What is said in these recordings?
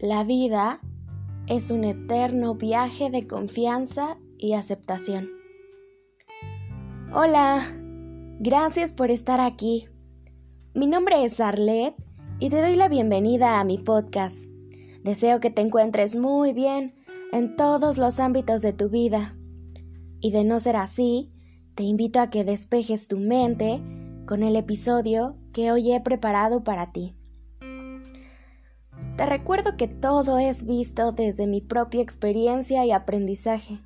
La vida es un eterno viaje de confianza y aceptación. Hola, gracias por estar aquí. Mi nombre es Arlette y te doy la bienvenida a mi podcast. Deseo que te encuentres muy bien en todos los ámbitos de tu vida. Y de no ser así, te invito a que despejes tu mente con el episodio que hoy he preparado para ti. Te recuerdo que todo es visto desde mi propia experiencia y aprendizaje,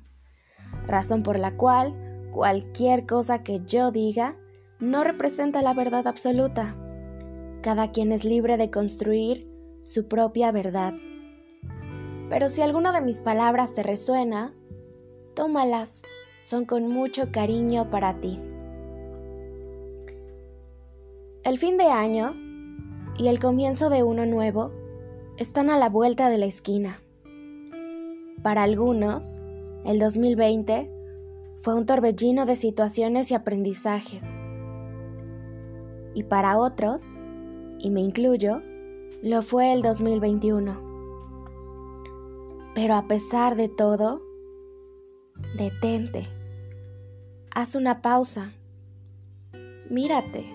razón por la cual cualquier cosa que yo diga no representa la verdad absoluta. Cada quien es libre de construir su propia verdad. Pero si alguna de mis palabras te resuena, tómalas, son con mucho cariño para ti. El fin de año y el comienzo de uno nuevo están a la vuelta de la esquina. Para algunos, el 2020 fue un torbellino de situaciones y aprendizajes. Y para otros, y me incluyo, lo fue el 2021. Pero a pesar de todo, detente. Haz una pausa. Mírate.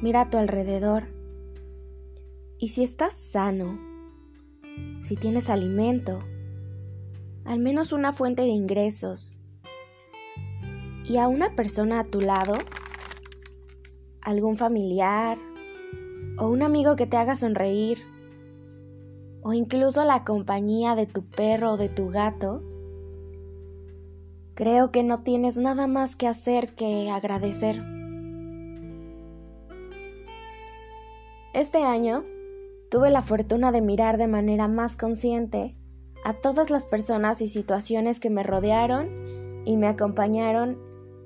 Mira a tu alrededor y si estás sano, si tienes alimento, al menos una fuente de ingresos, y a una persona a tu lado, algún familiar, o un amigo que te haga sonreír, o incluso la compañía de tu perro o de tu gato, creo que no tienes nada más que hacer que agradecer. Este año tuve la fortuna de mirar de manera más consciente a todas las personas y situaciones que me rodearon y me acompañaron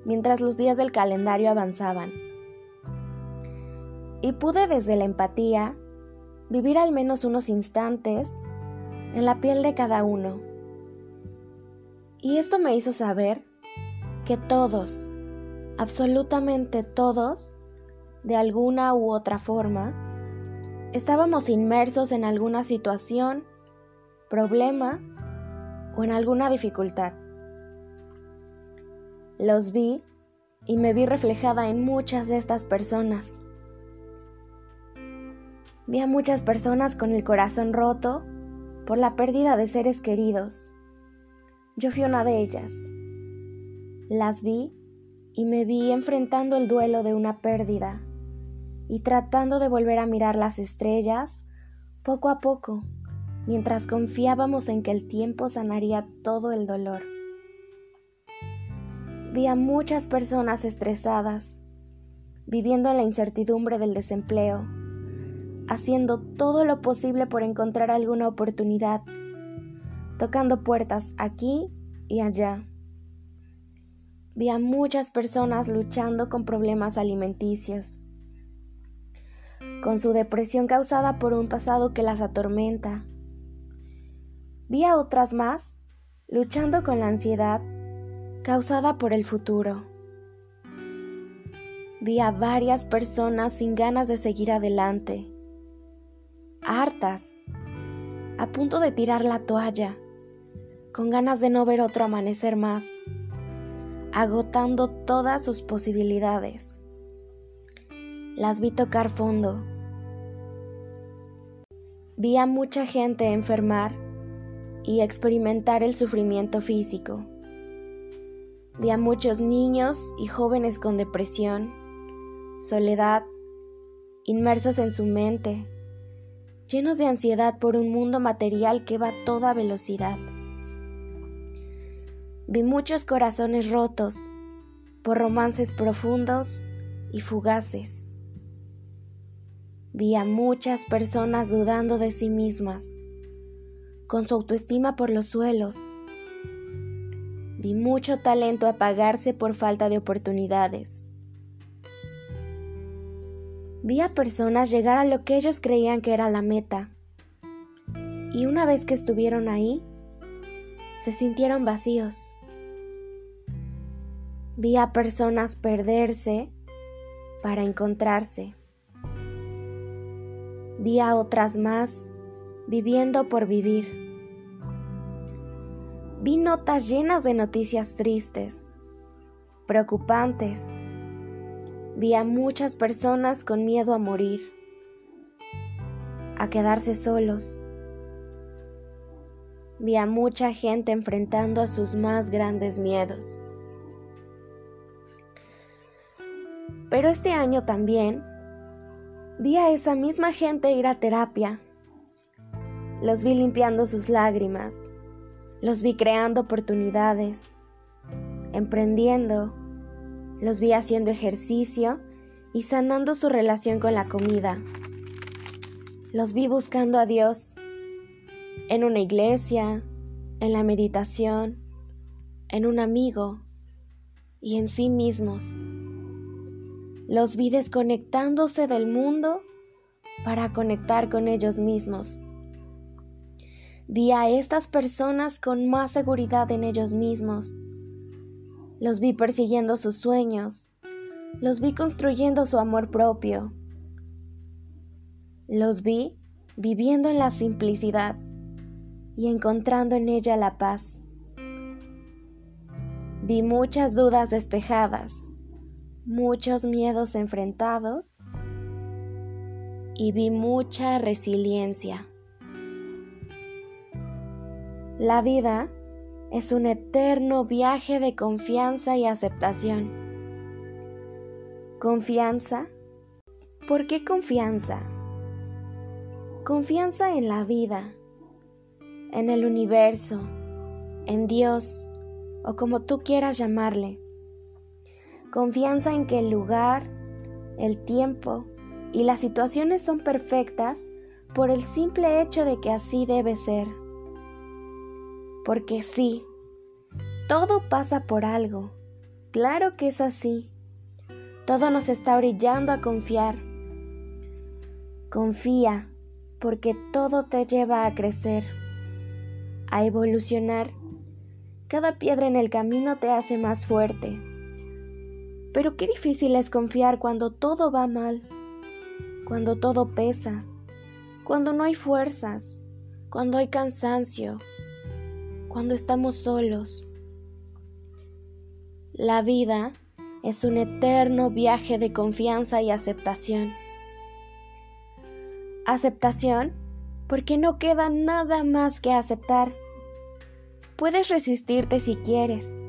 mientras los días del calendario avanzaban. Y pude desde la empatía vivir al menos unos instantes en la piel de cada uno. Y esto me hizo saber que todos, absolutamente todos, de alguna u otra forma, estábamos inmersos en alguna situación, problema o en alguna dificultad. Los vi y me vi reflejada en muchas de estas personas. Vi a muchas personas con el corazón roto por la pérdida de seres queridos. Yo fui una de ellas. Las vi y me vi enfrentando el duelo de una pérdida y tratando de volver a mirar las estrellas poco a poco, mientras confiábamos en que el tiempo sanaría todo el dolor. Vi a muchas personas estresadas, viviendo en la incertidumbre del desempleo, haciendo todo lo posible por encontrar alguna oportunidad, tocando puertas aquí y allá. Vi a muchas personas luchando con problemas alimenticios, con su depresión causada por un pasado que las atormenta. Vi a otras más luchando con la ansiedad causada por el futuro. Vi a varias personas sin ganas de seguir adelante, hartas, a punto de tirar la toalla, con ganas de no ver otro amanecer más, agotando todas sus posibilidades. Las vi tocar fondo Vi a mucha gente enfermar y experimentar el sufrimiento físico. Vi a muchos niños y jóvenes con depresión, soledad, inmersos en su mente, llenos de ansiedad por un mundo material que va a toda velocidad. Vi muchos corazones rotos por romances profundos y fugaces. Vi a muchas personas dudando de sí mismas, con su autoestima por los suelos. Vi mucho talento apagarse por falta de oportunidades. Vi a personas llegar a lo que ellos creían que era la meta. Y una vez que estuvieron ahí, se sintieron vacíos. Vi a personas perderse para encontrarse vi a otras más viviendo por vivir. Vi notas llenas de noticias tristes, preocupantes. Vi a muchas personas con miedo a morir, a quedarse solos. Vi a mucha gente enfrentando a sus más grandes miedos. Pero este año también vi a esa misma gente ir a terapia. Los vi limpiando sus lágrimas. Los vi creando oportunidades, emprendiendo. Los vi haciendo ejercicio y sanando su relación con la comida. Los vi buscando a Dios en una iglesia, en la meditación, en un amigo y en sí mismos. Los vi desconectándose del mundo para conectar con ellos mismos. Vi a estas personas con más seguridad en ellos mismos. Los vi persiguiendo sus sueños. Los vi construyendo su amor propio. Los vi viviendo en la simplicidad y encontrando en ella la paz. Vi muchas dudas despejadas muchos miedos enfrentados y vi mucha resiliencia. La vida es un eterno viaje de confianza y aceptación. Confianza. ¿Por qué confianza? Confianza en la vida, en el universo, en Dios o como tú quieras llamarle confianza en que el lugar, el tiempo y las situaciones son perfectas por el simple hecho de que así debe ser. Porque sí, todo pasa por algo. Claro que es así. Todo nos está brillando a confiar. Confía, porque todo te lleva a crecer, a evolucionar. Cada piedra en el camino te hace más fuerte. Pero qué difícil es confiar cuando todo va mal, cuando todo pesa, cuando no hay fuerzas, cuando hay cansancio, cuando estamos solos. La vida es un eterno viaje de confianza y aceptación. Aceptación porque no queda nada más que aceptar. Puedes resistirte si quieres,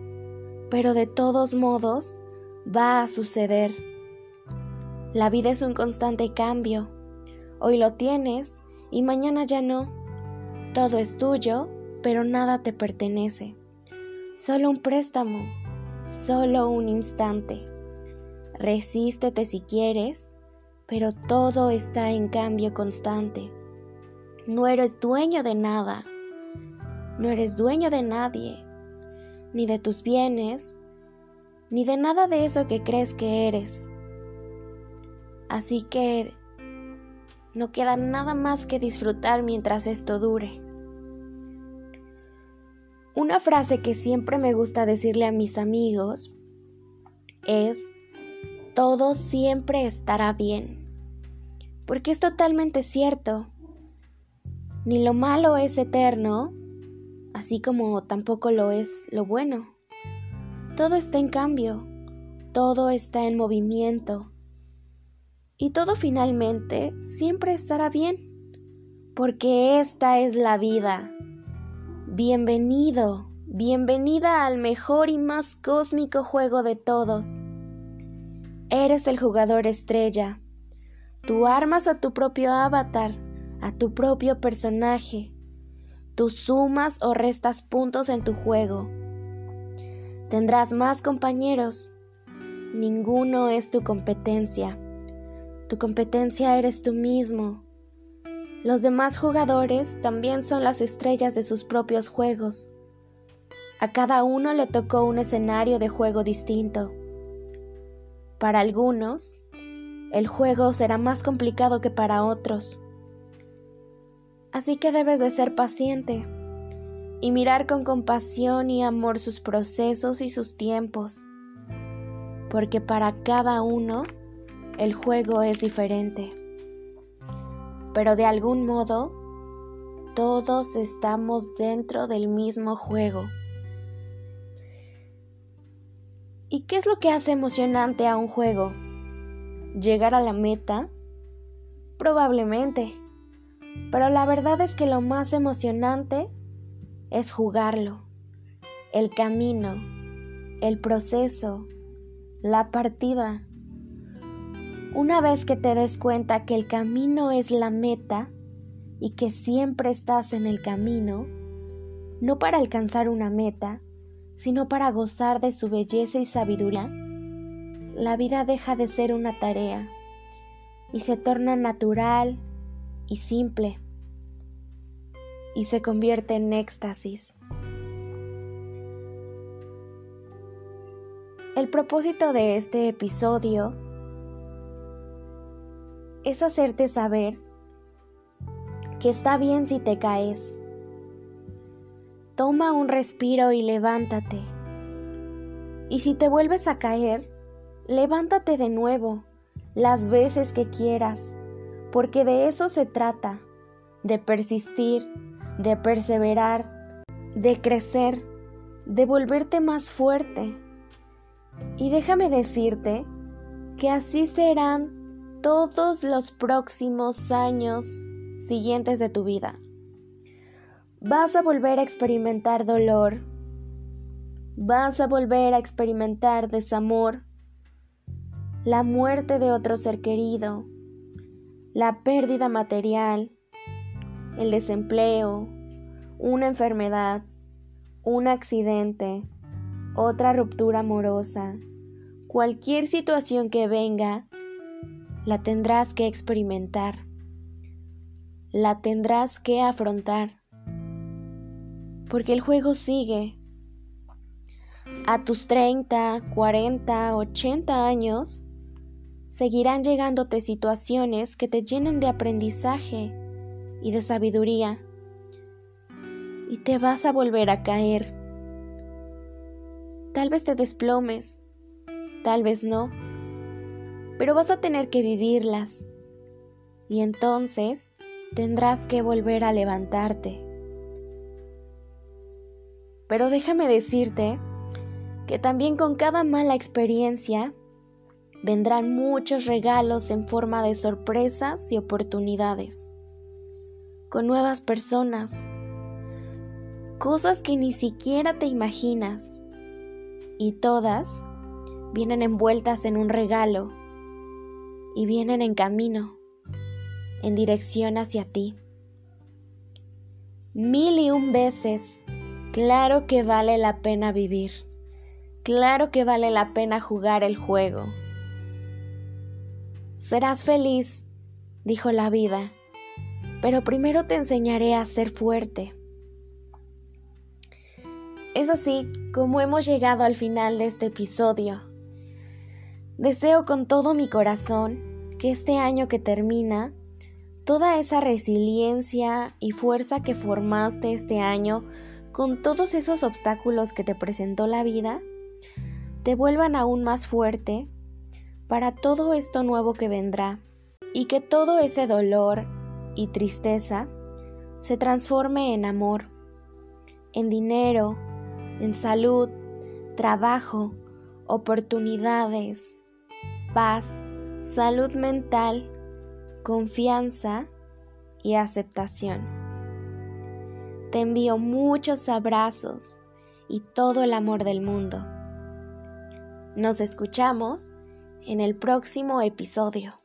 pero de todos modos, va a suceder. La vida es un constante cambio. Hoy lo tienes y mañana ya no. Todo es tuyo, pero nada te pertenece. Solo un préstamo, solo un instante. Resístete si quieres, pero todo está en cambio constante. No eres dueño de nada, no eres dueño de nadie, ni de tus bienes, ni de nada de eso que crees que eres. Así que no queda nada más que disfrutar mientras esto dure. Una frase que siempre me gusta decirle a mis amigos es, todo siempre estará bien. Porque es totalmente cierto. Ni lo malo es eterno, así como tampoco lo es lo bueno. Todo está en cambio, todo está en movimiento y todo finalmente siempre estará bien, porque esta es la vida. Bienvenido, bienvenida al mejor y más cósmico juego de todos. Eres el jugador estrella. Tú armas a tu propio avatar, a tu propio personaje. Tú sumas o restas puntos en tu juego Tendrás más compañeros. Ninguno es tu competencia. Tu competencia eres tú mismo. Los demás jugadores también son las estrellas de sus propios juegos. A cada uno le tocó un escenario de juego distinto. Para algunos, el juego será más complicado que para otros. Así que debes de ser paciente y mirar con compasión y amor sus procesos y sus tiempos, porque para cada uno el juego es diferente. Pero de algún modo, todos estamos dentro del mismo juego. ¿Y qué es lo que hace emocionante a un juego? ¿Llegar a la meta? Probablemente. Pero la verdad es que lo más emocionante es jugarlo. El camino, el proceso, la partida. Una vez que te des cuenta que el camino es la meta y que siempre estás en el camino, no para alcanzar una meta, sino para gozar de su belleza y sabiduría, la vida deja de ser una tarea y se torna natural y simple y se convierte en éxtasis. El propósito de este episodio es hacerte saber que está bien si te caes. Toma un respiro y levántate. Y si te vuelves a caer, levántate de nuevo las veces que quieras, porque de eso se trata, de persistir, de perseverar, de crecer, de volverte más fuerte. Y déjame decirte que así serán todos los próximos años siguientes de tu vida. Vas a volver a experimentar dolor, vas a volver a experimentar desamor, la muerte de otro ser querido, la pérdida material, el desempleo, una enfermedad, un accidente, otra ruptura amorosa, cualquier situación que venga, la tendrás que experimentar, la tendrás que afrontar, porque el juego sigue. A tus 30, 40, 80 años, seguirán llegándote situaciones que te llenen de aprendizaje y de sabiduría, y te vas a volver a caer Tal vez te desplomes, tal vez no, pero vas a tener que vivirlas y entonces tendrás que volver a levantarte. Pero déjame decirte que también con cada mala experiencia vendrán muchos regalos en forma de sorpresas y oportunidades, con nuevas personas, cosas que ni siquiera te imaginas. Y todas vienen envueltas en un regalo. Y vienen en camino, en dirección hacia ti. Mil y un veces, claro que vale la pena vivir, claro que vale la pena jugar el juego. Serás feliz, dijo la vida, pero primero te enseñaré a ser fuerte. Es así como hemos llegado al final de este episodio. Deseo con todo mi corazón que este año que termina, toda esa resiliencia y fuerza que formaste este año con todos esos obstáculos que te presentó la vida, te vuelvan aún más fuerte para todo esto nuevo que vendrá y que todo ese dolor y tristeza se transforme en amor, en dinero, en salud, trabajo, oportunidades, paz, salud mental, confianza y aceptación. Te envío muchos abrazos y todo el amor del mundo. Nos escuchamos en el próximo episodio.